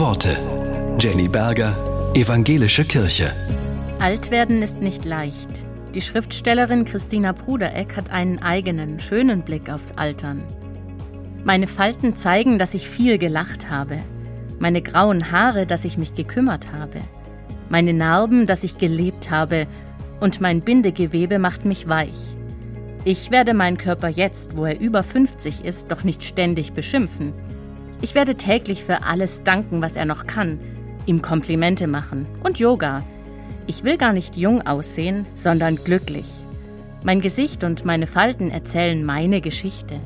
Worte. Jenny Berger, Evangelische Kirche. Alt werden ist nicht leicht. Die Schriftstellerin Christina Brudereck hat einen eigenen, schönen Blick aufs Altern. Meine Falten zeigen, dass ich viel gelacht habe. Meine grauen Haare, dass ich mich gekümmert habe. Meine Narben, dass ich gelebt habe. Und mein Bindegewebe macht mich weich. Ich werde meinen Körper jetzt, wo er über 50 ist, doch nicht ständig beschimpfen. Ich werde täglich für alles danken, was er noch kann, ihm Komplimente machen und Yoga. Ich will gar nicht jung aussehen, sondern glücklich. Mein Gesicht und meine Falten erzählen meine Geschichte.